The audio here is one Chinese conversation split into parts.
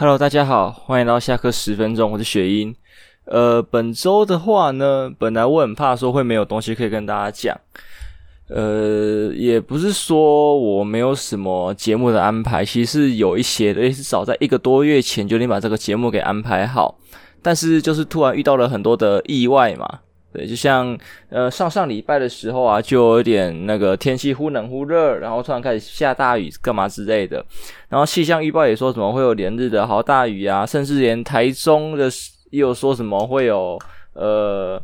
Hello，大家好，欢迎到下课十分钟，我是雪英。呃，本周的话呢，本来我很怕说会没有东西可以跟大家讲，呃，也不是说我没有什么节目的安排，其实是有一些的，也是早在一个多月前就已经把这个节目给安排好，但是就是突然遇到了很多的意外嘛。对，就像呃上上礼拜的时候啊，就有点那个天气忽冷忽热，然后突然开始下大雨，干嘛之类的。然后气象预报也说什么会有连日的好大雨啊，甚至连台中的也有说什么会有呃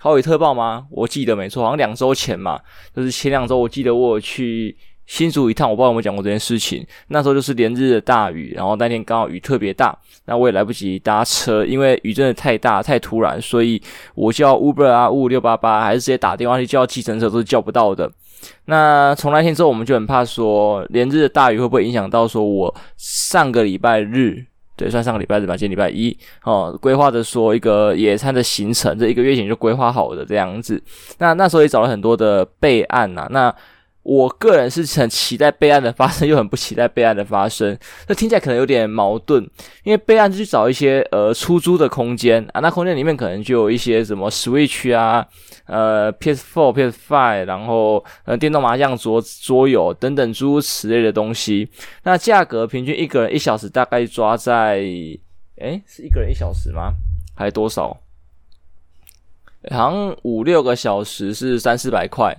好雨特报吗？我记得没错，好像两周前嘛，就是前两周我记得我去。新竹一趟，我不知道有没有讲过这件事情。那时候就是连日的大雨，然后那天刚好雨特别大，那我也来不及搭车，因为雨真的太大太突然，所以我叫 Uber 啊，五五六八八，还是直接打电话去叫计程车都是叫不到的。那从那天之后，我们就很怕说连日的大雨会不会影响到说我上个礼拜日，对，算上个礼拜日吧，今天礼拜一哦，规划的说一个野餐的行程，这一个月前就规划好的这样子。那那时候也找了很多的备案呐、啊，那。我个人是很期待备案的发生，又很不期待备案的发生。那听起来可能有点矛盾，因为备案就去找一些呃出租的空间啊，那空间里面可能就有一些什么 Switch 啊、呃 PS4、PS5，然后呃电动麻将桌桌游等等诸如此类的东西。那价格平均一个人一小时大概抓在，诶，是一个人一小时吗？还多少？好像五六个小时是三四百块。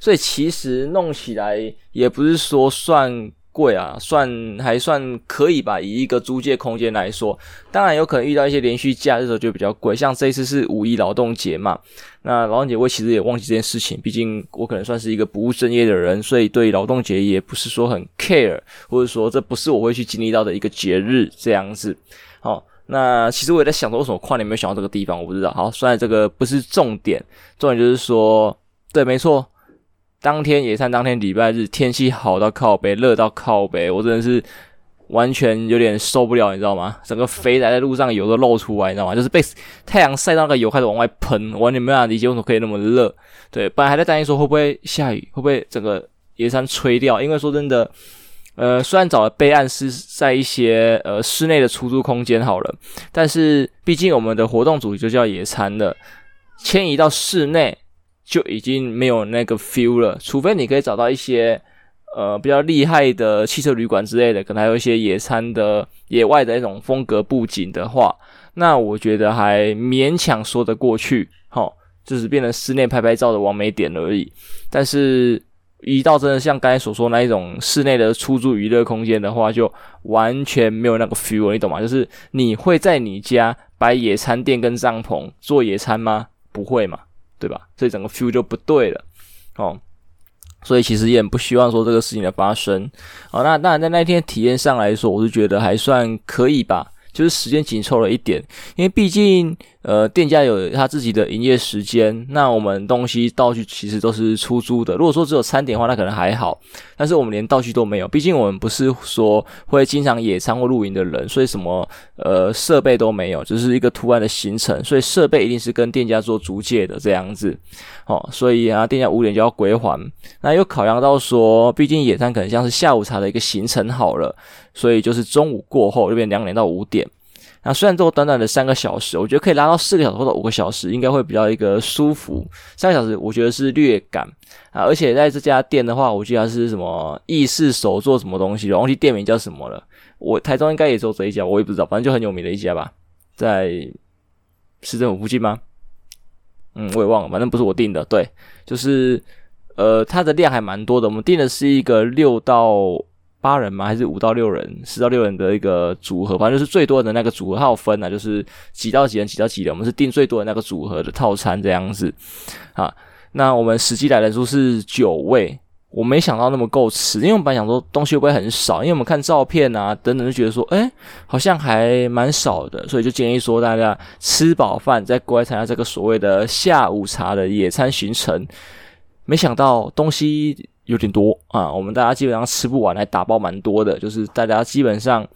所以其实弄起来也不是说算贵啊，算还算可以吧。以一个租借空间来说，当然有可能遇到一些连续假日的时候就比较贵。像这一次是五一劳动节嘛，那劳动节我其实也忘记这件事情，毕竟我可能算是一个不务正业的人，所以对劳动节也不是说很 care，或者说这不是我会去经历到的一个节日这样子。好，那其实我也在想说，为什么跨年没有想到这个地方，我不知道。好，虽然这个不是重点，重点就是说，对，没错。当天野餐，当天礼拜日，天气好到靠北，热到靠北，我真的是完全有点受不了，你知道吗？整个肥仔在路上油都露出来，你知道吗？就是被太阳晒到那个油开始往外喷，完全没办法理解为什么可以那么热。对，本来还在担心说会不会下雨，会不会整个野餐吹掉？因为说真的，呃，虽然找了备案是在一些呃室内的出租空间好了，但是毕竟我们的活动主题就叫野餐的，迁移到室内。就已经没有那个 feel 了，除非你可以找到一些呃比较厉害的汽车旅馆之类的，可能还有一些野餐的野外的那种风格布景的话，那我觉得还勉强说得过去，齁，就是变成室内拍拍照的完美点而已。但是，一到真的像刚才所说那一种室内的出租娱乐空间的话，就完全没有那个 feel，你懂吗？就是你会在你家摆野餐垫跟帐篷做野餐吗？不会嘛。对吧？所以整个 feel 就不对了，哦，所以其实也很不希望说这个事情的发生，哦，那当然在那天体验上来说，我是觉得还算可以吧，就是时间紧凑了一点，因为毕竟。呃，店家有他自己的营业时间，那我们东西道具其实都是出租的。如果说只有餐点的话，那可能还好。但是我们连道具都没有，毕竟我们不是说会经常野餐或露营的人，所以什么呃设备都没有，只是一个突然的行程，所以设备一定是跟店家做租借的这样子。哦，所以啊，店家五点就要归还。那又考量到说，毕竟野餐可能像是下午茶的一个行程好了，所以就是中午过后，这边两点到五点。那虽然只有短短的三个小时，我觉得可以拉到四个小时或者五个小时，应该会比较一个舒服。三个小时我觉得是略赶啊，而且在这家店的话，我记得是什么意式手作什么东西，忘记店名叫什么了。我台中应该也只有这一家，我也不知道，反正就很有名的一家吧，在市政府附近吗？嗯，我也忘了，反正不是我订的。对，就是呃，它的量还蛮多的，我们订的是一个六到。八人吗？还是五到六人、四到六人的一个组合？反正就是最多的那个组合，它有分啊，就是几到几人、几到几人。我们是订最多的那个组合的套餐这样子啊。那我们实际来人数是九位，我没想到那么够吃，因为我们本来想说东西会不会很少，因为我们看照片啊等等就觉得说，诶，好像还蛮少的，所以就建议说大家吃饱饭再过来参加这个所谓的下午茶的野餐行程。没想到东西。有点多啊，我们大家基本上吃不完，还打包蛮多的。就是大家基本上，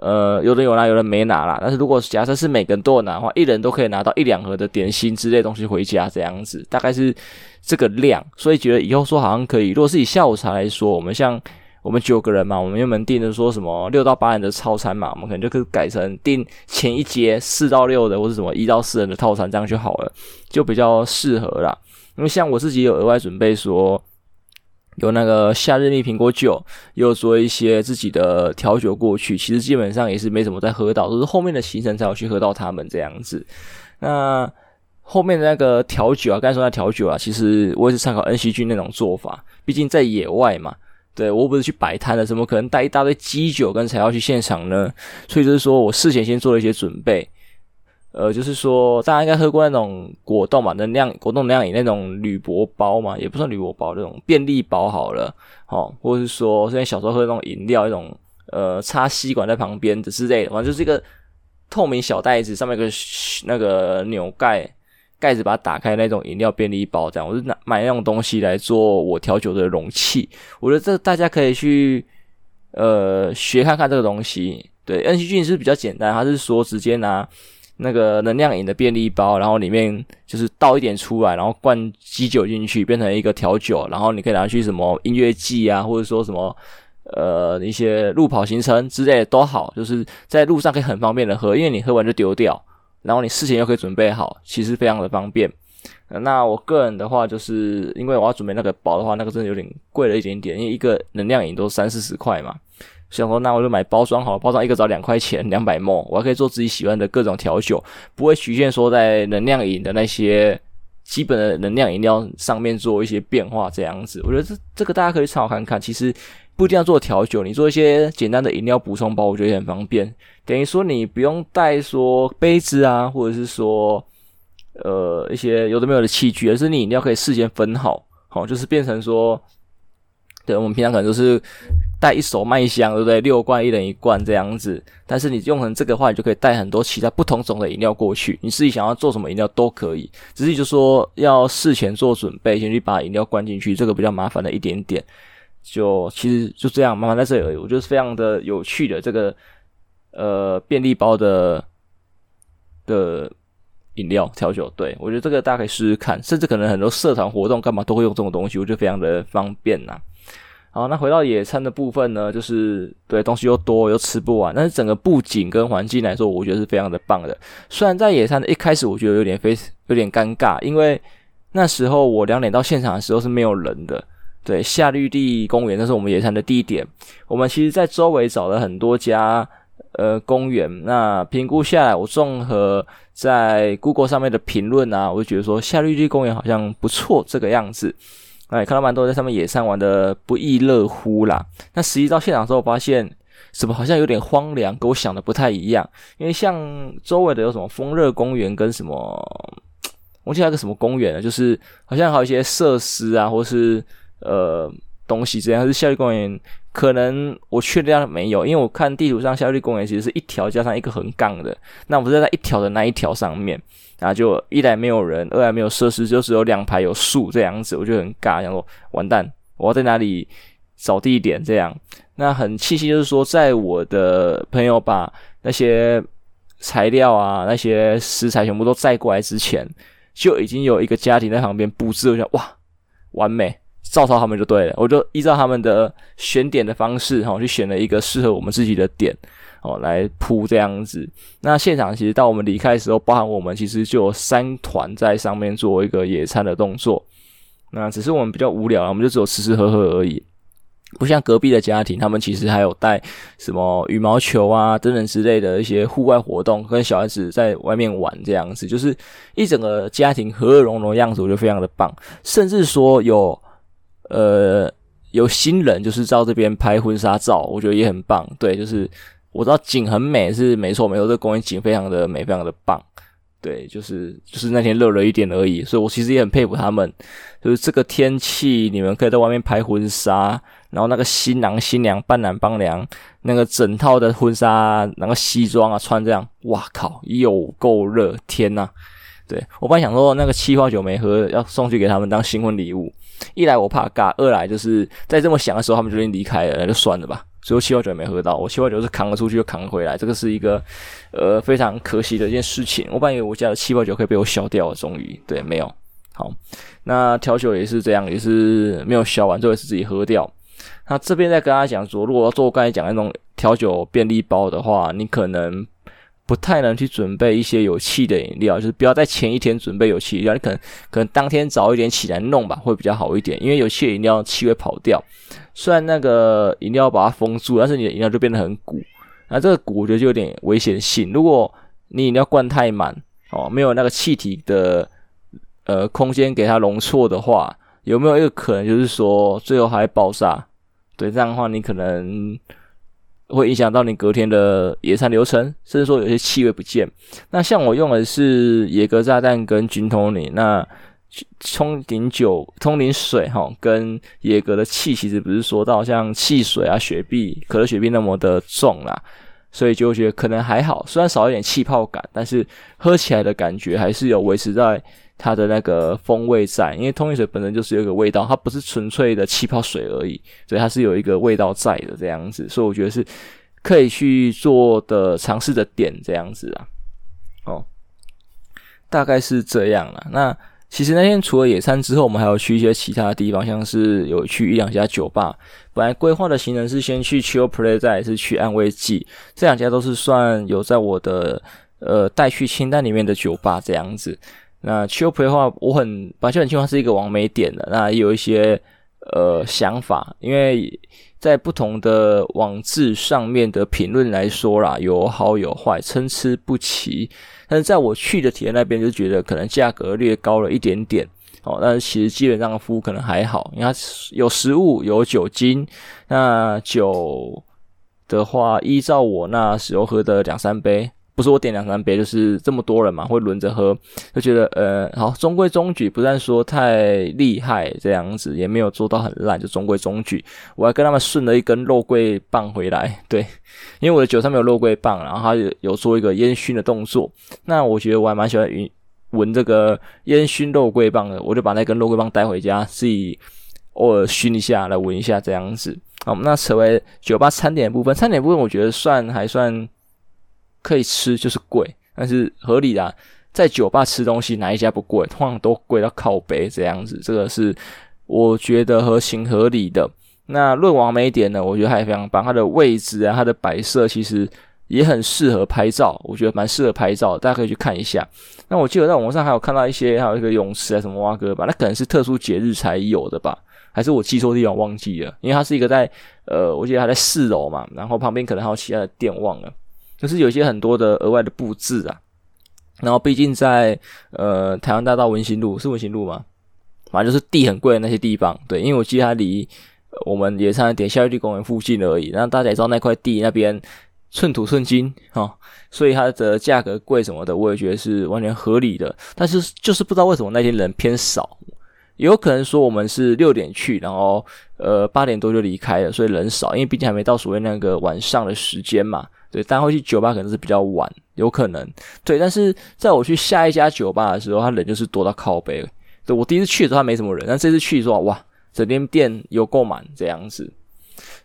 呃，有人有拿，有人没拿啦。但是如果假设是每个人都有拿的话，一人都可以拿到一两盒的点心之类东西回家，这样子大概是这个量。所以觉得以后说好像可以。如果是以下午茶来说，我们像我们九个人嘛，我们原本订的说什么六到八人的套餐嘛，我们可能就可以改成订前一节四到六的，或者什么一到四人的套餐，这样就好了，就比较适合啦。因为像我自己有额外准备说，有那个夏日蜜苹果酒，又做一些自己的调酒过去，其实基本上也是没怎么再喝到，都是后面的行程才有去喝到他们这样子。那后面的那个调酒啊，刚才说那调酒啊，其实我也是参考恩熙君那种做法，毕竟在野外嘛，对，我不是去摆摊的，怎么可能带一大堆基酒跟材料去现场呢？所以就是说我事前先做了一些准备。呃，就是说，大家应该喝过那种果冻嘛，能量果冻能量饮那种铝箔包嘛，也不算铝箔包，那种便利包好了，哦，或者是说，之前小时候喝那种饮料，那种呃插吸管在旁边的之类的，反正就是一个透明小袋子，上面有个那个钮盖，盖子把它打开那种饮料便利包，这样，我就拿买那种东西来做我调酒的容器。我觉得这大家可以去呃学看看这个东西。对，恩熙君是比较简单，他是说直接拿。那个能量饮的便利包，然后里面就是倒一点出来，然后灌基酒进去，变成一个调酒，然后你可以拿去什么音乐季啊，或者说什么呃一些路跑行程之类的都好，就是在路上可以很方便的喝，因为你喝完就丢掉，然后你事前又可以准备好，其实非常的方便。那我个人的话，就是因为我要准备那个包的话，那个真的有点贵了一点点，因为一个能量饮都三四十块嘛。想说，那我就买包装好了，包装一个只要两块钱，两百 ml，我还可以做自己喜欢的各种调酒，不会局限说在能量饮的那些基本的能量饮料上面做一些变化这样子。我觉得这这个大家可以参考看看，其实不一定要做调酒，你做一些简单的饮料补充包，我觉得也很方便。等于说你不用带说杯子啊，或者是说呃一些有的没有的器具，而是你饮料可以事先分好，好就是变成说，对我们平常可能都是。带一手麦香，对不对？六罐一人一罐这样子。但是你用成这个话，你就可以带很多其他不同种的饮料过去。你自己想要做什么饮料都可以，只是就说要事前做准备，先去把饮料灌进去，这个比较麻烦的一点点。就其实就这样，麻烦在这里。我觉得非常的有趣的这个呃便利包的的饮料调酒，对，我觉得这个大家可以试试看，甚至可能很多社团活动干嘛都会用这种东西，我觉得非常的方便呐。好，那回到野餐的部分呢，就是对东西又多又吃不完，但是整个布景跟环境来说，我觉得是非常的棒的。虽然在野餐的一开始，我觉得有点非有点尴尬，因为那时候我两点到现场的时候是没有人的。对，夏绿地公园那是我们野餐的地点，我们其实在周围找了很多家呃公园，那评估下来，我综合在 Google 上面的评论啊，我就觉得说夏绿地公园好像不错这个样子。哎，看到蛮多在上面野餐玩的不亦乐乎啦。那实际到现场之后，发现什么好像有点荒凉，跟我想的不太一样。因为像周围的有什么风热公园跟什么，我记得还有个什么公园呢，就是好像还有一些设施啊，或是呃东西这样。是效率公园，可能我确定没有，因为我看地图上效率公园其实是一条加上一个横杠的。那我们是在一条的那一条上面。然后就一来没有人，二来没有设施，就只有两排有树这样子，我就很尬，想说完蛋，我要在哪里找地点这样。那很庆幸就是说，在我的朋友把那些材料啊、那些食材全部都载过来之前，就已经有一个家庭在旁边布置，我想哇，完美，照抄他们就对了。我就依照他们的选点的方式，哈，去选了一个适合我们自己的点。哦，来铺这样子。那现场其实到我们离开的时候，包含我们其实就有三团在上面做一个野餐的动作。那只是我们比较无聊，我们就只有吃吃喝喝而已。不像隔壁的家庭，他们其实还有带什么羽毛球啊等等之类的一些户外活动，跟小孩子在外面玩这样子，就是一整个家庭和乐融融的样子，我觉得非常的棒。甚至说有呃有新人就是到这边拍婚纱照，我觉得也很棒。对，就是。我知道景很美，是没错没错，这个公园景非常的美，非常的棒。对，就是就是那天热了一点而已，所以我其实也很佩服他们。就是这个天气，你们可以在外面拍婚纱，然后那个新郎新娘伴郎伴娘，那个整套的婚纱，那个西装啊穿这样，哇靠，有够热！天呐，对，我本来想说那个气泡酒没喝，要送去给他们当新婚礼物。一来我怕尬，二来就是在这么想的时候，他们就已经离开了，那就算了吧。最后气泡酒也没喝到，我气泡酒是扛了出去又扛回来，这个是一个呃非常可惜的一件事情。我本以为我家的气泡酒可以被我消掉，终于对，没有。好，那调酒也是这样，也是没有消完，最后是自己喝掉。那这边再跟大家讲说，如果要做刚才讲那种调酒便利包的话，你可能不太能去准备一些有气的饮料，就是不要在前一天准备有气饮料，你可能可能当天早一点起来弄吧，会比较好一点，因为有气饮料气会跑掉。虽然那个饮料把它封住，但是你的饮料就变得很鼓，那这个鼓我觉得就有点危险性。如果你饮料灌太满哦，没有那个气体的呃空间给它容错的话，有没有一个可能就是说最后还爆炸？对，这样的话你可能会影响到你隔天的野餐流程，甚至说有些气味不见。那像我用的是野格炸弹跟军通灵，那。通灵酒、通灵水，哈，跟野格的气其实不是说到像汽水啊、雪碧、可乐、雪碧那么的重啦，所以就觉得可能还好，虽然少一点气泡感，但是喝起来的感觉还是有维持在它的那个风味在。因为通灵水本身就是有一个味道，它不是纯粹的气泡水而已，所以它是有一个味道在的这样子，所以我觉得是可以去做的尝试的点这样子啊。哦，大概是这样了。那。其实那天除了野餐之后，我们还有去一些其他的地方，像是有去一两家酒吧。本来规划的行程是先去 Chill Play，再是去安慰剂，这两家都是算有在我的呃待去清单里面的酒吧这样子。那酒陪的话，我很本来就很清楚是一个完美点的，那也有一些呃想法，因为在不同的网志上面的评论来说啦，有好有坏，参差不齐。但是在我去的体验那边就觉得可能价格略高了一点点，哦，但是其实基本上服务可能还好，因为它有食物有酒精，那酒的话依照我那时候喝的两三杯。不是我点两三杯，就是这么多人嘛，会轮着喝，就觉得呃，好中规中矩，不算说太厉害这样子，也没有做到很烂，就中规中矩。我还跟他们顺了一根肉桂棒回来，对，因为我的酒上面有肉桂棒，然后他有做一个烟熏的动作，那我觉得我还蛮喜欢闻这个烟熏肉桂棒的，我就把那根肉桂棒带回家，自己偶尔熏一下来闻一下这样子。好，那成为酒吧餐点部分，餐点部分我觉得算还算。可以吃就是贵，但是合理的，在酒吧吃东西哪一家不贵？通常都贵到靠北这样子，这个是我觉得合情合理的。那论完美点呢，我觉得还非常棒，它的位置啊，它的摆设其实也很适合拍照，我觉得蛮适合拍照，大家可以去看一下。那我记得在网上还有看到一些，还有一个泳池啊什么蛙哥吧，那可能是特殊节日才有的吧，还是我记错地方忘记了？因为它是一个在呃，我记得它在四楼嘛，然后旁边可能还有其他的店忘了。就是有些很多的额外的布置啊，然后毕竟在呃台湾大道文心路是文心路吗？反正就是地很贵的那些地方，对，因为我记得它离我们野餐点夏绿蒂公园附近而已，然后大家也知道那块地那边寸土寸金哈，所以它的价格贵什么的，我也觉得是完全合理的。但是就是不知道为什么那天人偏少，也有可能说我们是六点去，然后呃八点多就离开了，所以人少，因为毕竟还没到所谓那个晚上的时间嘛。对，大家会去酒吧可能是比较晚，有可能。对，但是在我去下一家酒吧的时候，他人就是多到靠北。对，我第一次去的时候他没什么人，但这次去的时候哇，整间店有够满这样子。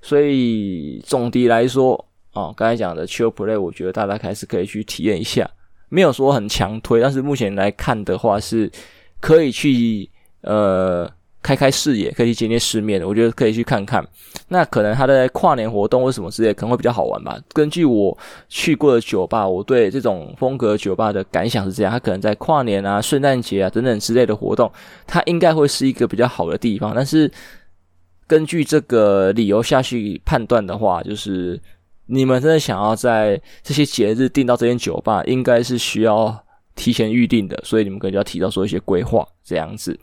所以总的来说，哦，刚才讲的 Chill Play，我觉得大家还是可以去体验一下，没有说很强推，但是目前来看的话是可以去呃。开开视野，可以去见见世面的，我觉得可以去看看。那可能他的跨年活动或什么之类，可能会比较好玩吧。根据我去过的酒吧，我对这种风格酒吧的感想是这样：它可能在跨年啊、圣诞节啊等等之类的活动，它应该会是一个比较好的地方。但是根据这个理由下去判断的话，就是你们真的想要在这些节日订到这间酒吧，应该是需要。提前预定的，所以你们可能就要提到说一些规划这样子。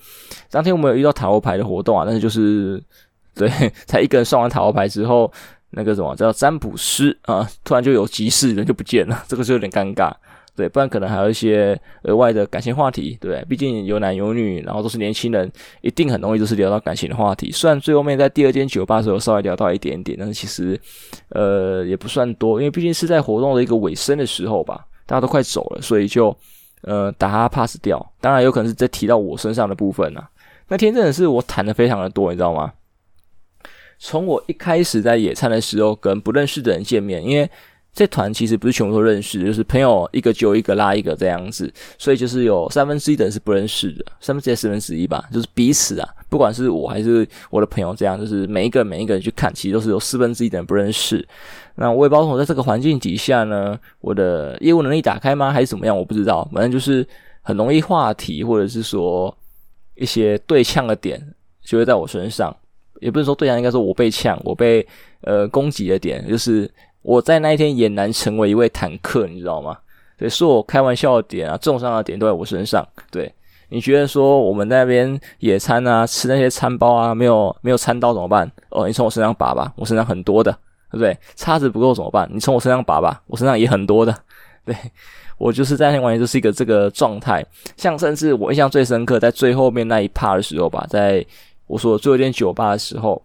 当天我们有遇到塔罗牌的活动啊，但是就是 对，才一个人算完塔罗牌之后，那个什么叫占卜师啊，突然就有急事，人就不见了，这个就有点尴尬。对，不然可能还有一些额外的感情话题，对，毕竟有男有女，然后都是年轻人，一定很容易就是聊到感情的话题。虽然最后面在第二间酒吧的时候稍微聊到一点点，但是其实呃也不算多，因为毕竟是在活动的一个尾声的时候吧，大家都快走了，所以就。呃，打他 pass 掉，当然有可能是在提到我身上的部分啊。那天真的是我谈的非常的多，你知道吗？从我一开始在野餐的时候，跟不认识的人见面，因为这团其实不是全部都认识，就是朋友一个就一个拉一个这样子，所以就是有三分之一的人是不认识的，三分之一四分之一吧，就是彼此啊不管是我还是我的朋友，这样就是每一个每一个人去看，其实都是有四分之一的人不认识。那我也不知道我在这个环境底下呢，我的业务能力打开吗，还是怎么样？我不知道，反正就是很容易话题，或者是说一些对呛的点就会在我身上，也不是说对呛，应该说我被呛，我被呃攻击的点，就是我在那一天俨然成为一位坦克，你知道吗？对，说我开玩笑的点啊，重伤的点都在我身上。对，你觉得说我们那边野餐啊，吃那些餐包啊，没有没有餐刀怎么办？哦，你从我身上拔吧，我身上很多的，对不对？叉子不够怎么办？你从我身上拔吧，我身上也很多的。对，我就是在那天完全就是一个这个状态。像甚至我印象最深刻，在最后面那一趴的时候吧，在我说最后一间酒吧的时候，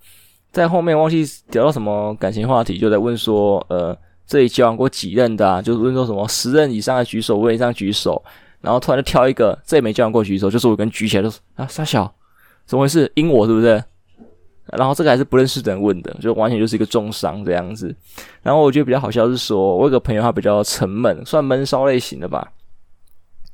在后面忘记聊到什么感情话题，就在问说，呃。这里交往过几任的啊？就是问说什么十任以上的举手，五任以上举手，然后突然就挑一个，这也没交往过举手，就是我跟举起来就说啊，傻小，怎么回事？阴我是不是？然后这个还是不认识的人问的，就完全就是一个重伤这样子。然后我觉得比较好笑是说，我有个朋友他比较沉闷，算闷骚类型的吧。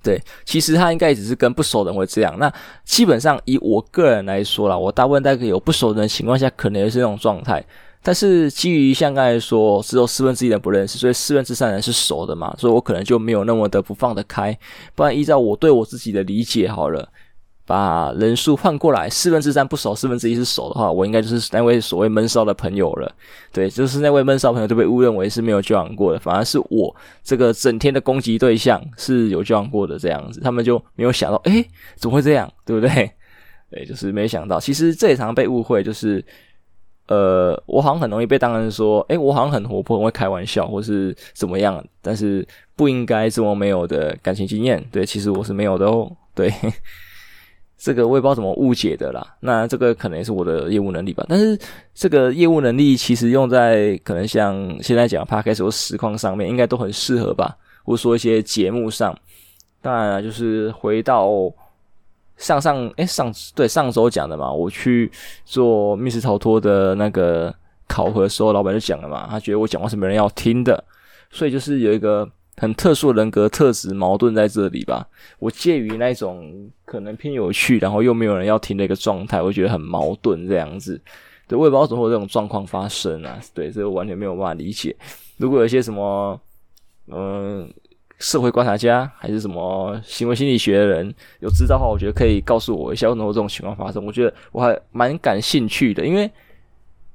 对，其实他应该只是跟不熟的人会这样。那基本上以我个人来说啦，我大部分在有不熟人的情况下，可能也是那种状态。但是基于像刚才说，只有四分之一的人不认识，所以四分之三人是熟的嘛，所以我可能就没有那么的不放得开。不然依照我对我自己的理解，好了，把人数换过来，四分之三不熟，四分之一是熟的话，我应该就是那位所谓闷骚的朋友了。对，就是那位闷骚朋友就被误认为是没有交往过的，反而是我这个整天的攻击对象是有交往过的这样子，他们就没有想到，诶，怎么会这样，对不对？对，就是没想到，其实这也常被误会，就是。呃，我好像很容易被当成说，诶，我好像很活泼，很会开玩笑，或是怎么样，但是不应该这么没有的感情经验。对，其实我是没有的哦。对，这个我也不知道怎么误解的啦。那这个可能也是我的业务能力吧。但是这个业务能力其实用在可能像现在讲 Podcast 或实况上面，应该都很适合吧，或者说一些节目上。当然了，就是回到。上上诶、欸，上对上周讲的嘛，我去做密室逃脱的那个考核的时候，老板就讲了嘛，他觉得我讲话是没人要听的，所以就是有一个很特殊人格特质矛盾在这里吧。我介于那种可能偏有趣，然后又没有人要听的一个状态，我觉得很矛盾这样子。对，我也不知道怎么会这种状况发生啊。对，这个完全没有办法理解。如果有一些什么，嗯、社会观察家还是什么行为心理学的人有知道的话，我觉得可以告诉我一下为什么这种情况发生。我觉得我还蛮感兴趣的，因为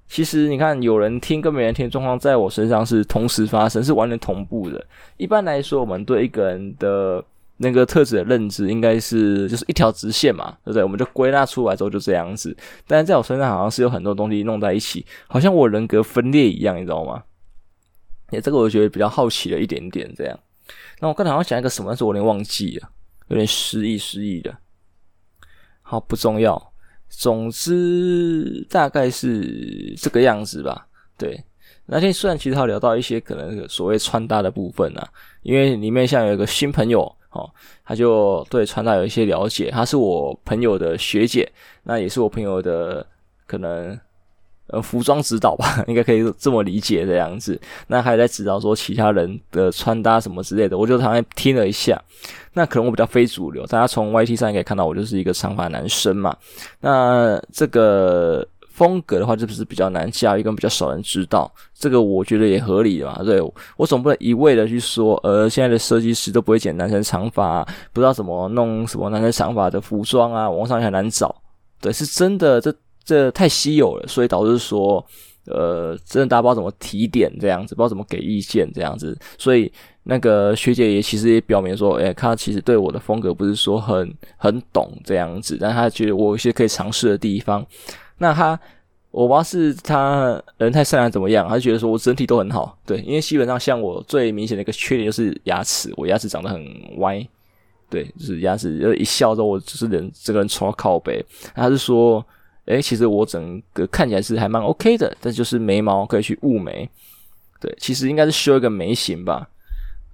其实你看，有人听跟没人听状况，在我身上是同时发生，是完全同步的。一般来说，我们对一个人的那个特质的认知，应该是就是一条直线嘛，对不对？我们就归纳出来之后就这样子。但是在我身上，好像是有很多东西弄在一起，好像我人格分裂一样，你知道吗？也这个我觉得比较好奇了一点点，这样。那我刚才好像讲一个什么，但是我有点忘记了，有点失忆失忆的。好，不重要。总之大概是这个样子吧。对，那天虽然其实他聊到一些可能所谓穿搭的部分啊，因为里面像有一个新朋友哦，他就对穿搭有一些了解。他是我朋友的学姐，那也是我朋友的可能。呃，服装指导吧，应该可以这么理解这样子。那还在指导说其他人的穿搭什么之类的，我就常常听了一下。那可能我比较非主流，大家从 YT 上也可以看到我就是一个长发男生嘛。那这个风格的话，就不是比较难驾驭，跟比较少人知道。这个我觉得也合理的嘛。对，我总不能一味的去说，呃，现在的设计师都不会剪男生长发，不知道怎么弄什么男生长发的服装啊，网上也很难找。对，是真的这。这太稀有了，所以导致说，呃，真的大家不知道怎么提点这样子，不知道怎么给意见这样子，所以那个学姐也其实也表明说，诶，她其实对我的风格不是说很很懂这样子，但她觉得我有一些可以尝试的地方。那她，我不知道是她人太善良怎么样，她觉得说我整体都很好，对，因为基本上像我最明显的一个缺点就是牙齿，我牙齿长得很歪，对，就是牙齿，就一笑之后我就是人这个人超靠北，她是说。诶，其实我整个看起来是还蛮 OK 的，但就是眉毛可以去雾眉，对，其实应该是修一个眉形吧，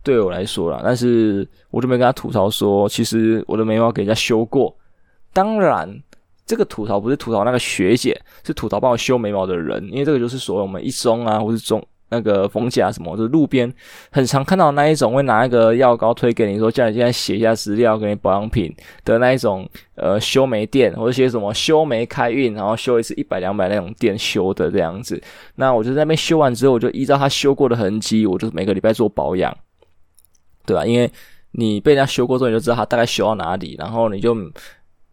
对我来说啦。但是我就没跟他吐槽说，其实我的眉毛给人家修过。当然，这个吐槽不是吐槽那个学姐，是吐槽帮我修眉毛的人，因为这个就是所谓我们一中啊，或是中那个逢甲什么，就是路边很常看到那一种会拿一个药膏推给你说，叫你现在写一下资料，给你保养品的那一种呃修眉店，或者写什么修眉开运，然后修一次一百两百那种店修的这样子。那我就在那边修完之后，我就依照他修过的痕迹，我就每个礼拜做保养，对吧？因为你被人家修过之后，你就知道他大概修到哪里，然后你就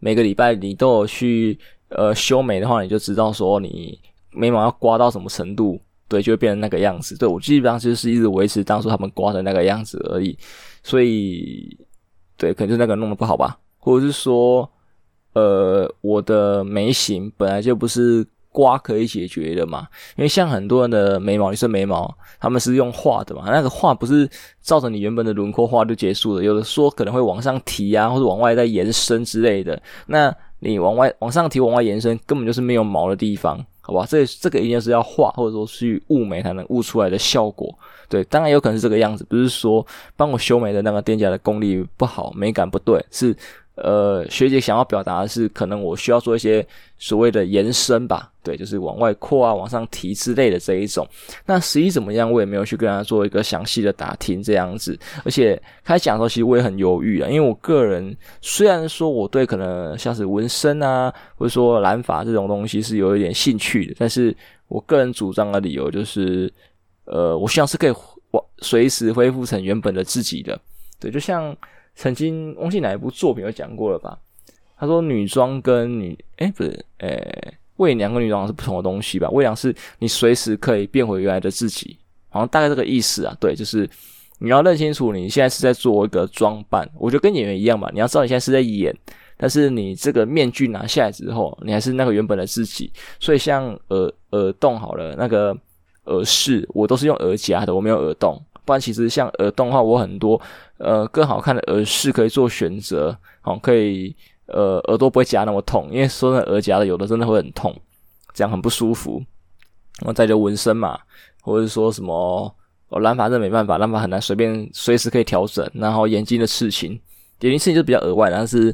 每个礼拜你都有去呃修眉的话，你就知道说你眉毛要刮到什么程度。对，就会变成那个样子。对，我基本上就是一直维持当初他们刮的那个样子而已。所以，对，可能就那个弄得不好吧，或者是说，呃，我的眉形本来就不是刮可以解决的嘛。因为像很多人的眉毛，你是眉毛，他们是用画的嘛，那个画不是照着你原本的轮廓画就结束了。有的说可能会往上提啊，或者往外再延伸之类的。那你往外往上提，往外延伸，根本就是没有毛的地方。好吧，这这个一定是要画或者说去雾眉才能悟出来的效果。对，当然有可能是这个样子，不是说帮我修眉的那个店家的功力不好，美感不对，是。呃，学姐想要表达的是，可能我需要做一些所谓的延伸吧，对，就是往外扩啊、往上提之类的这一种。那实际怎么样，我也没有去跟他做一个详细的打听这样子。而且开讲的时候，其实我也很犹豫啊，因为我个人虽然说我对可能像是纹身啊，或者说染发这种东西是有一点兴趣的，但是我个人主张的理由就是，呃，我希望是可以随时恢复成原本的自己的，对，就像。曾经忘记哪一部作品有讲过了吧？他说女装跟女，诶不是，诶伪娘跟女装是不同的东西吧？伪娘是你随时可以变回原来的自己，好像大概这个意思啊。对，就是你要认清楚你现在是在做一个装扮，我觉得跟演员一样吧。你要知道你现在是在演，但是你这个面具拿下来之后，你还是那个原本的自己。所以像耳耳洞好了，那个耳饰我都是用耳夹的，我没有耳洞。不然其实像耳洞的话，我很多。呃，更好看的耳饰可以做选择，好、可以呃耳朵不会夹那么痛，因为说那耳夹的有的真的会很痛，这样很不舒服。然后再就纹身嘛，或者说什么哦染发这没办法，染发很难随便随时可以调整。然后眼睛的刺青，眼睛刺青就比较额外，但是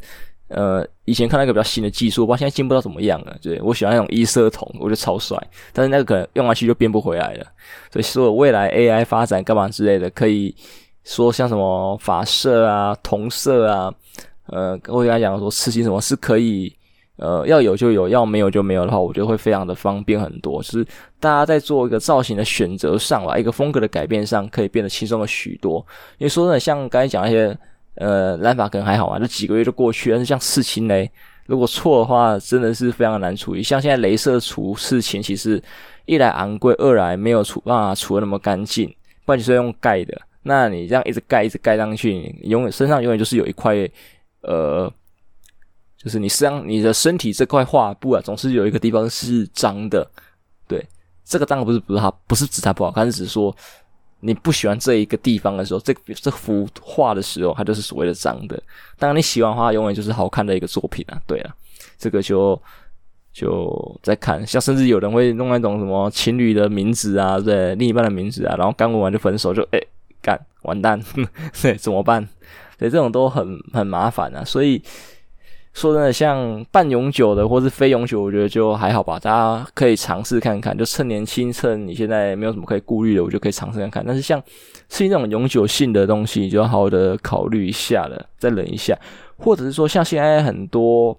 呃以前看那个比较新的技术，我不知道现在进步到怎么样了。对，我喜欢那种一色瞳，我觉得超帅，但是那个可能用下去就变不回来了。所以说未来 AI 发展干嘛之类的可以。说像什么发色啊、瞳色啊，呃，我跟他讲说刺青什么是可以，呃，要有就有，要没有就没有的话，我觉得会非常的方便很多。就是大家在做一个造型的选择上吧，一个风格的改变上，可以变得轻松了许多。因为说真的，像刚才讲那些，呃，染发可能还好啊，就几个月就过去。但是像刺青嘞，如果错的话，真的是非常难处理。像现在镭射除刺青，其实一来昂贵，二来没有除办法除的那么干净，不然你是用盖的。那你这样一直盖，一直盖上去，你永远身上永远就是有一块，呃，就是你身上你的身体这块画布啊，总是有一个地方是脏的。对，这个当然不是不是它不是指它不好看，是指说你不喜欢这一个地方的时候，这这幅画的时候，它就是所谓的脏的。当然你喜欢的话，永远就是好看的一个作品啊。对啊，这个就就在看，像甚至有人会弄那种什么情侣的名字啊，对，另一半的名字啊，然后刚纹完就分手，就诶。干完蛋，对，怎么办？对，这种都很很麻烦啊。所以说真的，像半永久的或是非永久，我觉得就还好吧。大家可以尝试看看，就趁年轻，趁你现在没有什么可以顾虑的，我就可以尝试看看。但是像是那种永久性的东西，你就要好好的考虑一下了，再忍一下。或者是说，像现在很多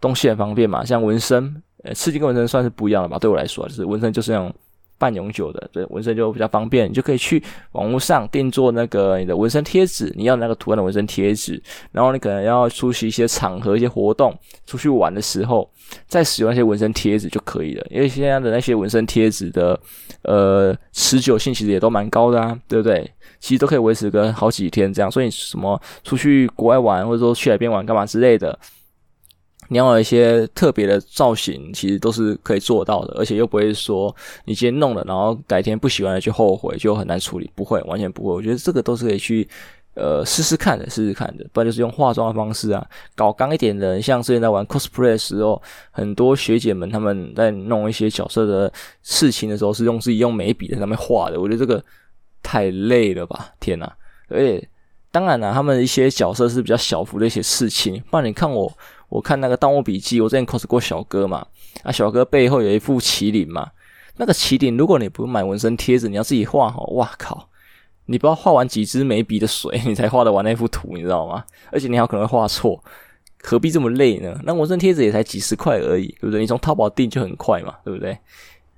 东西很方便嘛，像纹身，呃，刺青跟纹身算是不一样的吧？对我来说，就是纹身就是那种。半永久的，对，纹身就比较方便，你就可以去网络上定做那个你的纹身贴纸，你要那个图案的纹身贴纸，然后你可能要出席一些场合、一些活动，出去玩的时候再使用那些纹身贴纸就可以了。因为现在的那些纹身贴纸的呃持久性其实也都蛮高的啊，对不对？其实都可以维持个好几天这样，所以什么出去国外玩或者说去海边玩干嘛之类的。你要有一些特别的造型，其实都是可以做到的，而且又不会说你今天弄了，然后改天不喜欢了就后悔，就很难处理。不会，完全不会。我觉得这个都是可以去呃试试看的，试试看的。不然就是用化妆的方式啊，搞刚一点的人，像之前在玩 cosplay 的时候，很多学姐们他们在弄一些角色的事情的时候，是用自己用眉笔在上面画的。我觉得这个太累了吧，天哪！而且当然了，他们一些角色是比较小幅的一些事情，不然你看我。我看那个《盗墓笔记》，我之前 cos 过小哥嘛，啊，小哥背后有一副麒麟嘛，那个麒麟，如果你不买纹身贴纸，你要自己画好，哇靠！你不知道画完几支眉笔的水，你才画得完那幅图，你知道吗？而且你还可能会画错，何必这么累呢？那纹身贴纸也才几十块而已，对不对？你从淘宝订就很快嘛，对不对？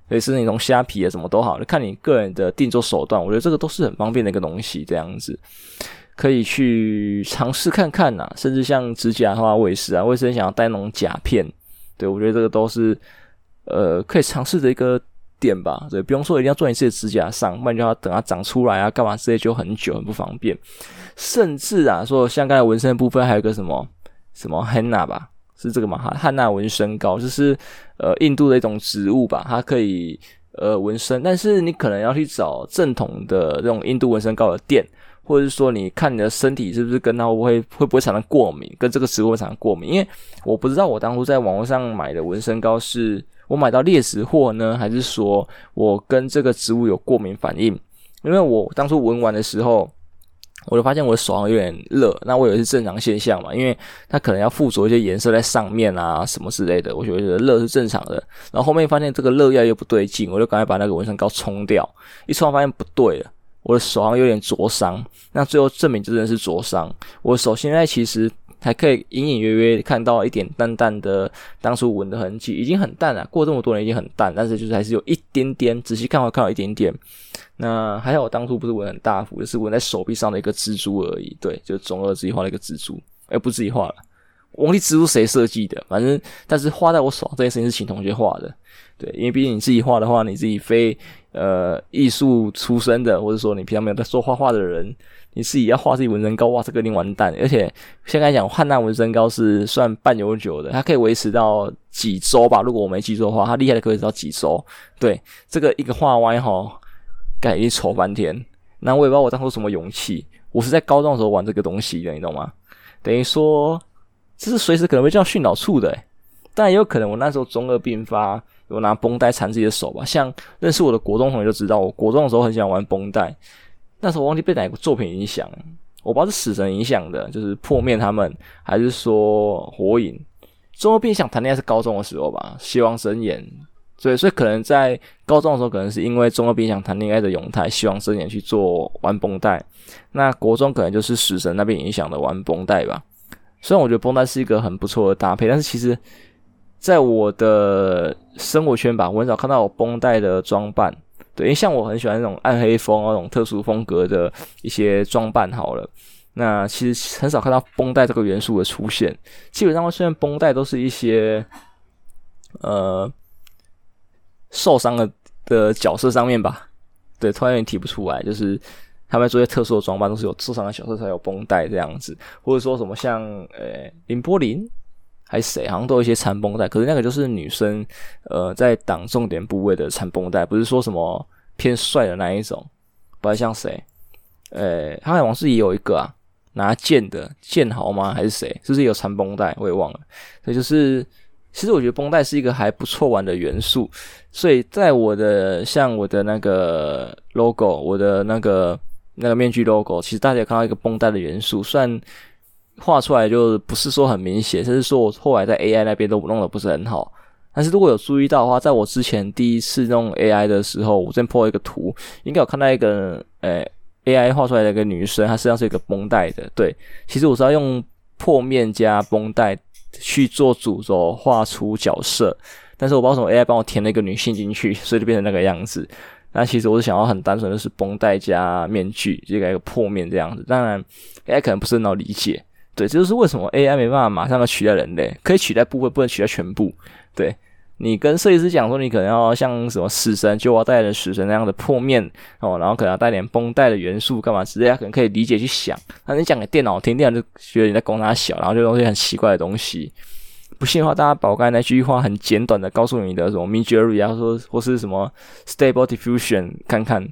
所以是那种虾皮啊，什么都好，看你个人的订做手段。我觉得这个都是很方便的一个东西，这样子可以去尝试看看呐。甚至像指甲的话，我也是啊，我也是很想要戴那种甲片。对，我觉得这个都是呃可以尝试的一个点吧。对，不用说一定要做你自己的指甲上，不然就要等它长出来啊，干嘛之类就很久，很不方便。甚至啊，说像刚才纹身的部分，还有个什么什么 henna 吧。是这个嘛？哈，汉娜纹身膏就是呃印度的一种植物吧，它可以呃纹身，但是你可能要去找正统的这种印度纹身膏的店，或者是说你看你的身体是不是跟它会会不会产生过敏，跟这个植物会产生过敏？因为我不知道我当初在网络上买的纹身膏是我买到劣质货呢，还是说我跟这个植物有过敏反应？因为我当初纹完的时候。我就发现我的手上有点热，那我以为是正常现象嘛，因为它可能要附着一些颜色在上面啊，什么之类的，我觉得热是正常的。然后后面发现这个热药又不对劲，我就赶快把那个纹身膏冲掉。一冲发现不对了，我的手上有点灼伤。那最后证明真的是灼伤。我手现在其实还可以隐隐约约看到一点淡淡的当初纹的痕迹，已经很淡了。过这么多年已经很淡，但是就是还是有一点点，仔细看会看到一点点。那还好，我当初不是纹很大幅，就是纹在手臂上的一个蜘蛛而已。对，就是中二自己画了一个蜘蛛，哎，不自己画了，我忘记蜘蛛谁设计的，反正但是画在我手上这件事情是请同学画的。对，因为毕竟你自己画的话，你自己非呃艺术出身的，或者说你平常没有在说画画的人，你自己要画自己纹身膏，哇，这个一定完蛋。而且现在讲汉娜纹身膏是算半永久的，它可以维持到几周吧？如果我没记错的话，它厉害的可以维持到几周。对，这个一个画歪哈。感觉丑翻天，那我也不知道我当初什么勇气。我是在高中的时候玩这个东西的，你懂吗？等于说这是随时可能会叫训导处的，但也有可能我那时候中二病发，有拿绷带缠自己的手吧。像认识我的国中同学就知道，我国中的时候很喜欢玩绷带。那时候我忘记被哪个作品影响，我不知道是死神影响的，就是破灭他们，还是说火影。中二病想谈恋爱是高中的时候吧，希望神眼。所以，所以可能在高中的时候，可能是因为中二病想谈恋爱的永泰希望睁眼去做玩绷带。那国中可能就是死神那边影响的玩绷带吧。虽然我觉得绷带是一个很不错的搭配，但是其实在我的生活圈吧，我很少看到有绷带的装扮。对，因为像我很喜欢那种暗黑风那种特殊风格的一些装扮。好了，那其实很少看到绷带这个元素的出现。基本上会出现绷带都是一些呃。受伤了的角色上面吧，对，突然有点提不出来，就是他们做些特殊的装扮，都是有受伤的角色才有绷带这样子，或者说什么像呃綾波林还是谁，好像都有一些缠绷带，可是那个就是女生呃在挡重点部位的缠绷带，不是说什么偏帅的那一种，不知道像谁，呃，航海王是也有一个啊，拿剑的剑豪吗？还是谁？是不是有缠绷带？我也忘了，所以就是。其实我觉得绷带是一个还不错玩的元素，所以在我的像我的那个 logo，我的那个那个面具 logo，其实大家也看到一个绷带的元素，算画出来就不是说很明显，甚至说我后来在 AI 那边都弄得不是很好。但是如果有注意到的话，在我之前第一次弄 AI 的时候，我先 po 一个图，应该有看到一个呃 AI 画出来的一个女生，她身上是一个绷带的。对，其实我是要用破面加绷带。去做主轴，画出角色，但是我不知道为什么 AI 帮我填了一个女性进去，所以就变成那个样子。那其实我是想要很单纯的是绷带加面具，就改一个破面这样子。当然，AI 可能不是很好理解。对，这就是为什么 AI 没办法马上要取代人类，可以取代部分，不能取代全部。对。你跟设计师讲说，你可能要像什么死神，就要带着死神那样的破面哦，然后可能要带点绷带的元素，干嘛之类，他可能可以理解去想。那你讲给电脑听，电脑就觉得你在供他小，然后就弄些很奇怪的东西。不信的话，大家把我刚才那句话很简短的告诉你的什么 m i d j o r y 啊，说或是什么 Stable Diffusion 看看。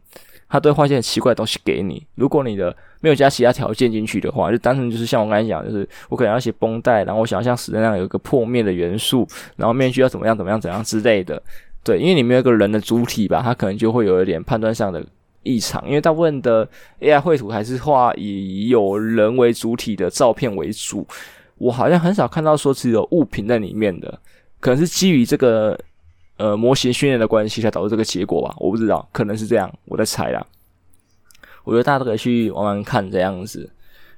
他都会画一些很奇怪的东西给你。如果你的没有加其他条件进去的话，就单纯就是像我刚才讲，就是我可能要写绷带，然后我想要像死神那样有一个破面的元素，然后面具要怎么样怎么样怎样之类的。对，因为你没有个人的主体吧，它可能就会有一点判断上的异常。因为大部分的 AI 绘图还是画以有人为主体的照片为主，我好像很少看到说只有物品在里面的，可能是基于这个。呃模型训练的关系才导致这个结果吧？我不知道，可能是这样，我在猜啦。我觉得大家都可以去玩玩看这样子。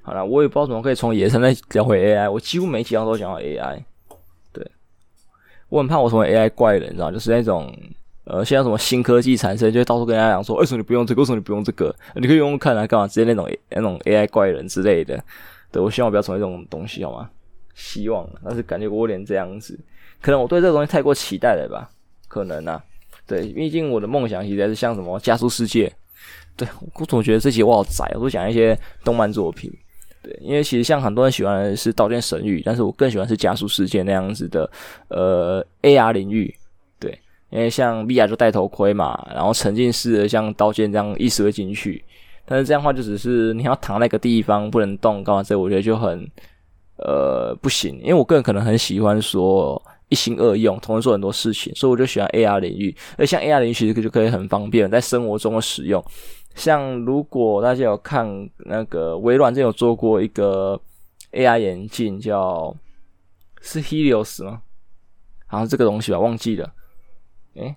好了，我也不知道怎么可以从野生再聊回 AI，我几乎每几样都讲到 AI。对，我很怕我成为 AI 怪人，你知道，就是那种呃，现在什么新科技产生，就会到处跟大家讲说，为什么你不用这个？为什么你不用这个？你可以用用看啊，干嘛？直接那种那种 AI 怪人之类的。对，我希望我不要成为这种东西，好吗？希望，但是感觉我有点这样子，可能我对这个东西太过期待了吧？可能啊，对，毕竟我的梦想其实是像什么加速世界。对，我总觉得这集我好宅，我都讲一些动漫作品。对，因为其实像很多人喜欢的是《刀剑神域》，但是我更喜欢是加速世界那样子的呃 AR 领域。对，因为像 VR 就戴头盔嘛，然后沉浸式的像刀剑这样意识会进去，但是这样的话就只是你要躺那个地方不能动，干嘛？这我觉得就很呃不行。因为我个人可能很喜欢说一心二用，同时做很多事情，所以我就喜欢 AR 领域。而像 AR 领域其实就可以很方便在生活中的使用。像如果大家有看那个微软，这有做过一个 AR 眼镜，叫是 Helios 吗？好像这个东西吧，忘记了。诶、欸，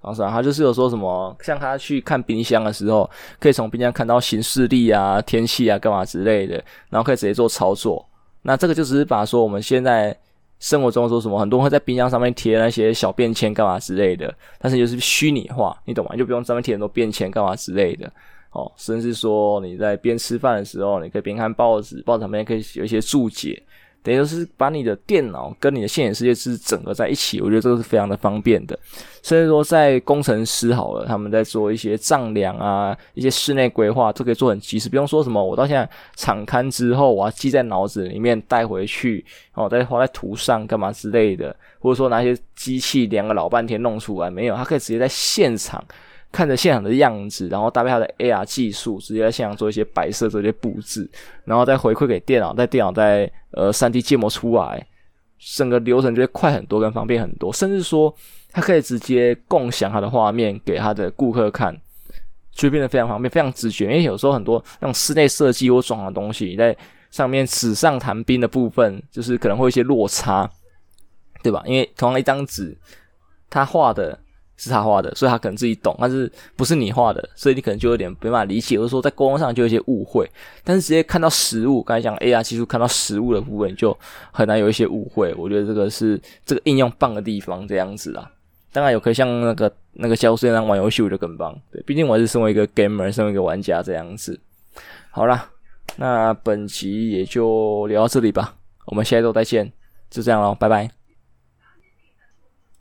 好像他就是有说什么，像他去看冰箱的时候，可以从冰箱看到行事历啊、天气啊、干嘛之类的，然后可以直接做操作。那这个就只是把说我们现在。生活中说什么，很多人会在冰箱上面贴那些小便签干嘛之类的，但是就是虚拟化，你懂吗？就不用上面贴很多便签干嘛之类的哦。甚至说你在边吃饭的时候，你可以边看报纸，报纸上面可以有一些注解。等于是把你的电脑跟你的现实世界是整合在一起，我觉得这个是非常的方便的。甚至说，在工程师好了，他们在做一些丈量啊，一些室内规划都可以做很及时，不用说什么我到现在场勘之后，我要记在脑子里面带回去，哦，再画在图上干嘛之类的，或者说拿些机器量个老半天弄出来没有，他可以直接在现场。看着现场的样子，然后搭配它的 AR 技术，直接在现场做一些摆设、做一些布置，然后再回馈给电脑，在电脑再呃 3D 建模出来，整个流程就会快很多，跟方便很多。甚至说，它可以直接共享它的画面给他的顾客看，就变得非常方便、非常直觉。因为有时候很多那种室内设计或装潢的东西，在上面纸上谈兵的部分，就是可能会有一些落差，对吧？因为同样一张纸，他画的。是他画的，所以他可能自己懂，但是不是你画的，所以你可能就有点没办法理解，或者说在沟通上就有一些误会。但是直接看到实物，刚才讲 AR 技术看到实物的部分，就很难有一些误会。我觉得这个是这个应用棒的地方，这样子啦。当然有可以像那个那个教室那样玩游戏，我就更棒。对，毕竟我还是身为一个 gamer，身为一个玩家这样子。好啦，那本集也就聊到这里吧，我们下一周再见，就这样喽，拜拜。